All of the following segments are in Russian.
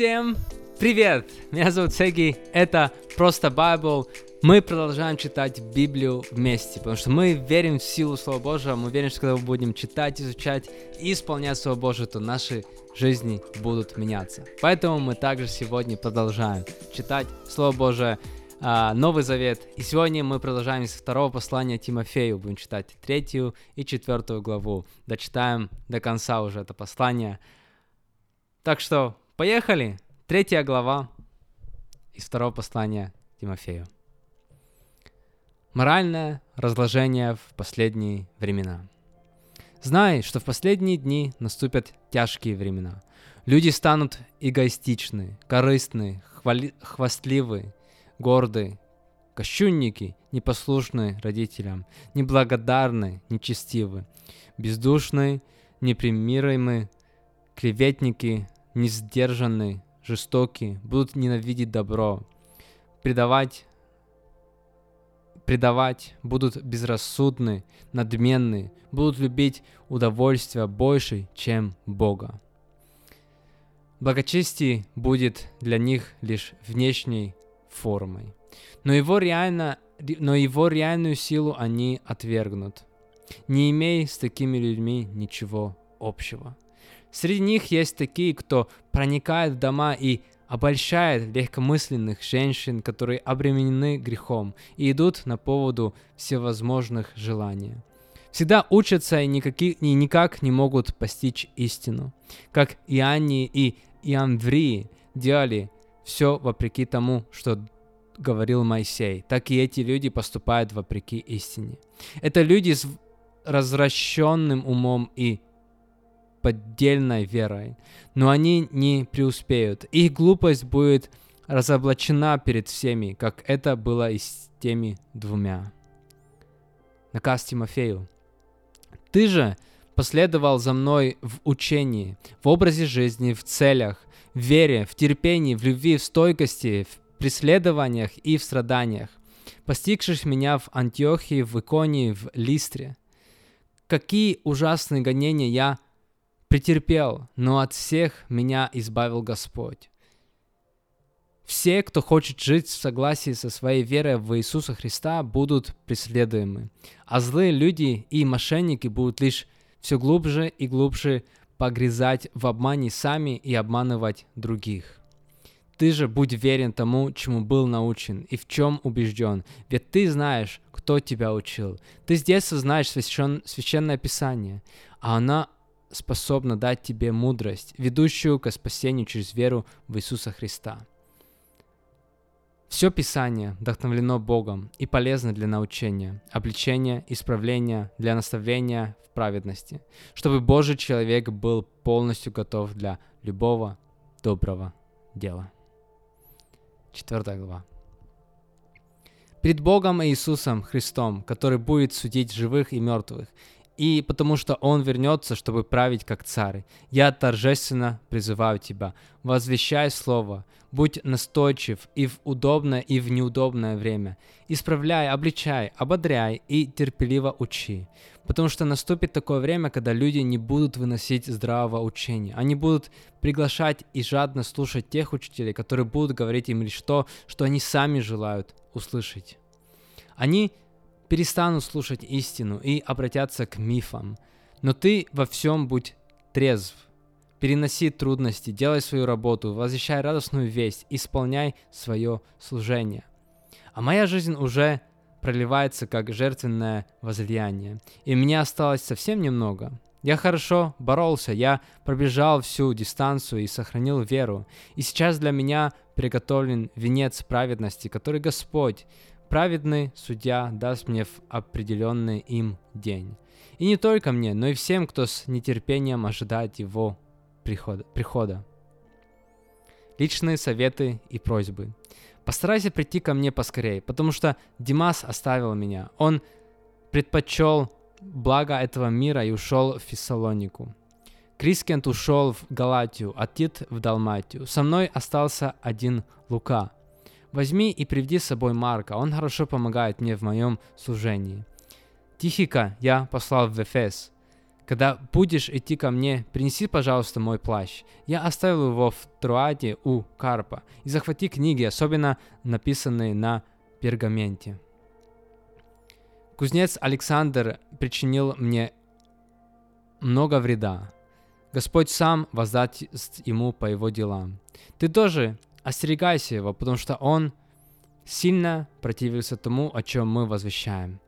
Всем привет! Меня зовут Сеги, это Просто Байбл. Мы продолжаем читать Библию вместе, потому что мы верим в силу Слова Божьего, мы верим, что когда мы будем читать, изучать и исполнять Слово Божие, то наши жизни будут меняться. Поэтому мы также сегодня продолжаем читать Слово Божие, а, Новый Завет. И сегодня мы продолжаем с второго послания Тимофею. Будем читать третью и четвертую главу. Дочитаем до конца уже это послание. Так что Поехали! Третья глава из второго послания Тимофею. Моральное разложение в последние времена. Знай, что в последние дни наступят тяжкие времена. Люди станут эгоистичны, корыстны, хвали... хвастливы, горды, кощунники, непослушны родителям, неблагодарны, нечестивы, бездушны, непримиримы, клеветники, несдержанны, жестоки, будут ненавидеть добро, предавать, предавать, будут безрассудны, надменны, будут любить удовольствие больше, чем Бога. Благочестие будет для них лишь внешней формой, но его, реально, но его реальную силу они отвергнут, не имея с такими людьми ничего общего. Среди них есть такие, кто проникает в дома и обольщает легкомысленных женщин, которые обременены грехом и идут на поводу всевозможных желаний. Всегда учатся и, никаки, и никак не могут постичь истину. Как Иоанни и Иамврии делали все вопреки тому, что говорил Моисей, так и эти люди поступают вопреки истине. Это люди с развращенным умом и поддельной верой, но они не преуспеют. Их глупость будет разоблачена перед всеми, как это было и с теми двумя. Наказ Тимофею. Ты же последовал за мной в учении, в образе жизни, в целях, в вере, в терпении, в любви, в стойкости, в преследованиях и в страданиях, постигшись меня в Антиохии, в Иконии, в Листре. Какие ужасные гонения я претерпел, но от всех меня избавил Господь. Все, кто хочет жить в согласии со своей верой в Иисуса Христа, будут преследуемы, а злые люди и мошенники будут лишь все глубже и глубже погрязать в обмане сами и обманывать других. Ты же будь верен тому, чему был научен и в чем убежден, ведь ты знаешь, кто тебя учил. Ты с детства знаешь священ... священное Писание, а она способна дать тебе мудрость, ведущую к спасению через веру в Иисуса Христа. Все Писание вдохновлено Богом и полезно для научения, обличения, исправления, для наставления в праведности, чтобы Божий человек был полностью готов для любого доброго дела. Четвертая глава. Пред Богом и Иисусом Христом, который будет судить живых и мертвых, и потому что Он вернется, чтобы править как царь. Я торжественно призываю тебя, возвещай Слово, будь настойчив и в удобное, и в неудобное время. Исправляй, обличай, ободряй и терпеливо учи. Потому что наступит такое время, когда люди не будут выносить здравого учения. Они будут приглашать и жадно слушать тех учителей, которые будут говорить им лишь то, что они сами желают услышать. Они перестанут слушать истину и обратятся к мифам. Но ты во всем будь трезв. Переноси трудности, делай свою работу, возвещай радостную весть, исполняй свое служение. А моя жизнь уже проливается как жертвенное возлияние, и мне осталось совсем немного. Я хорошо боролся, я пробежал всю дистанцию и сохранил веру, и сейчас для меня приготовлен венец праведности, который Господь, праведный судья даст мне в определенный им день. И не только мне, но и всем, кто с нетерпением ожидает его прихода. прихода. Личные советы и просьбы. Постарайся прийти ко мне поскорее, потому что Димас оставил меня. Он предпочел благо этого мира и ушел в Фессалонику. Крискент ушел в Галатию, а Тит в Далматию. Со мной остался один Лука – Возьми и приведи с собой Марка, он хорошо помогает мне в моем служении. Тихика я послал в Эфес. Когда будешь идти ко мне, принеси, пожалуйста, мой плащ. Я оставил его в Труаде у Карпа. И захвати книги, особенно написанные на пергаменте. Кузнец Александр причинил мне много вреда. Господь сам воздаст ему по его делам. Ты тоже остерегайся его, потому что он сильно противился тому, о чем мы возвещаем.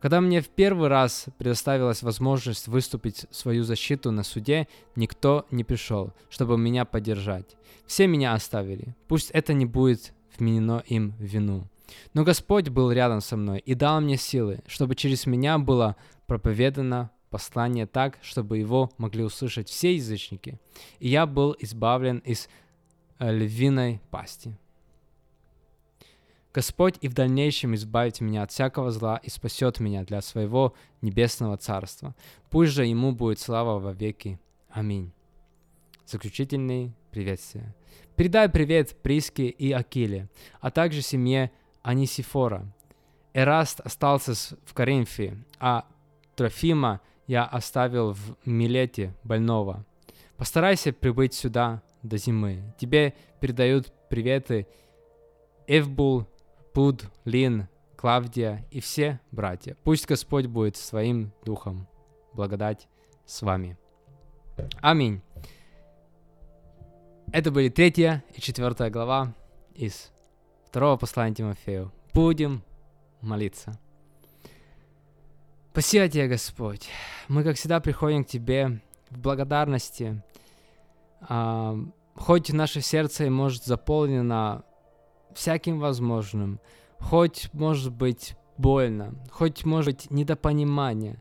Когда мне в первый раз предоставилась возможность выступить свою защиту на суде, никто не пришел, чтобы меня поддержать. Все меня оставили. Пусть это не будет вменено им в вину. Но Господь был рядом со мной и дал мне силы, чтобы через меня было проповедано послание так, чтобы его могли услышать все язычники. И я был избавлен из львиной пасти. Господь и в дальнейшем избавит меня от всякого зла и спасет меня для своего небесного царства. Пусть же ему будет слава во веки. Аминь. Заключительные приветствия. Передай привет Приске и Акиле, а также семье Анисифора. Эраст остался в Коринфе, а Трофима я оставил в Милете больного. Постарайся прибыть сюда до зимы. Тебе передают приветы Эвбул, Пуд, Лин, Клавдия и все братья. Пусть Господь будет своим духом. Благодать с вами. Аминь. Это были третья и четвертая глава из второго послания Тимофею. Будем молиться. Спасибо тебе, Господь. Мы, как всегда, приходим к Тебе в благодарности. Хоть наше сердце может заполнено всяким возможным. Хоть, может быть, больно, хоть, может быть, недопонимание.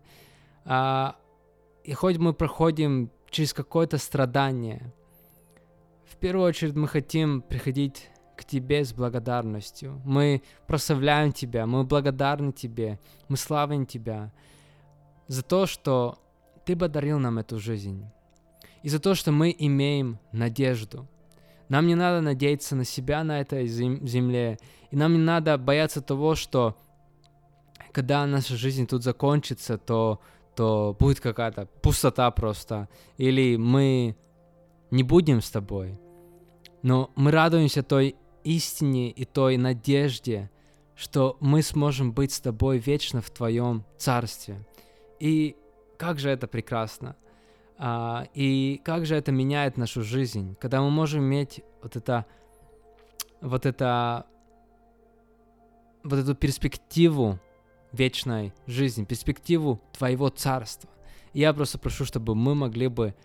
А, и хоть мы проходим через какое-то страдание, в первую очередь мы хотим приходить к Тебе с благодарностью. Мы прославляем Тебя, мы благодарны Тебе, мы славим Тебя за то, что Ты подарил нам эту жизнь, и за то, что мы имеем надежду – нам не надо надеяться на себя на этой земле, и нам не надо бояться того, что когда наша жизнь тут закончится, то, то будет какая-то пустота просто, или мы не будем с тобой. Но мы радуемся той истине и той надежде, что мы сможем быть с тобой вечно в твоем царстве. И как же это прекрасно. А, и как же это меняет нашу жизнь, когда мы можем иметь вот это, вот это, вот эту перспективу вечной жизни, перспективу твоего царства. И я просто прошу, чтобы мы могли бы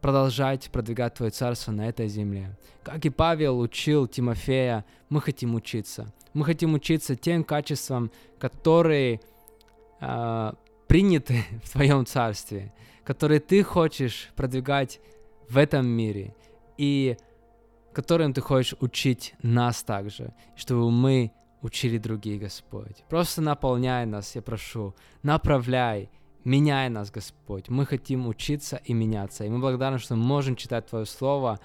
продолжать продвигать Твое царство на этой земле. Как и Павел учил Тимофея, мы хотим учиться. Мы хотим учиться тем качествам, которые э, приняты в Твоем царстве которые ты хочешь продвигать в этом мире, и которым ты хочешь учить нас также, чтобы мы учили других, Господь. Просто наполняй нас, я прошу, направляй, меняй нас, Господь. Мы хотим учиться и меняться, и мы благодарны, что мы можем читать Твое Слово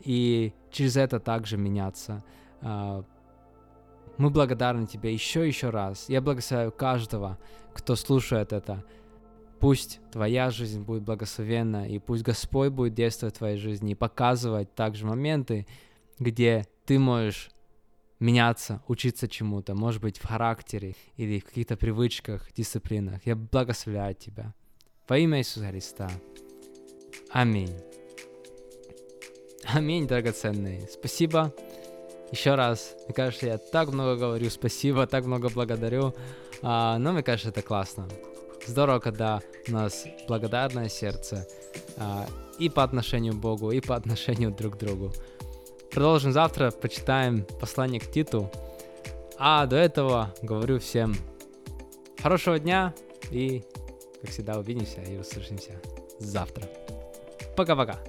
и через это также меняться. Мы благодарны Тебе еще еще раз. Я благословляю каждого, кто слушает это. Пусть твоя жизнь будет благословенна, и пусть Господь будет действовать в твоей жизни и показывать также моменты, где ты можешь меняться, учиться чему-то, может быть, в характере или в каких-то привычках, дисциплинах. Я благословляю тебя. Во имя Иисуса Христа. Аминь. Аминь, драгоценные. Спасибо. Еще раз. Мне кажется, я так много говорю спасибо, так много благодарю. А, но мне кажется, это классно здорово, когда у нас благодарное сердце а, и по отношению к Богу, и по отношению друг к другу. Продолжим завтра, почитаем послание к Титу. А до этого говорю всем хорошего дня и, как всегда, увидимся и услышимся завтра. Пока-пока.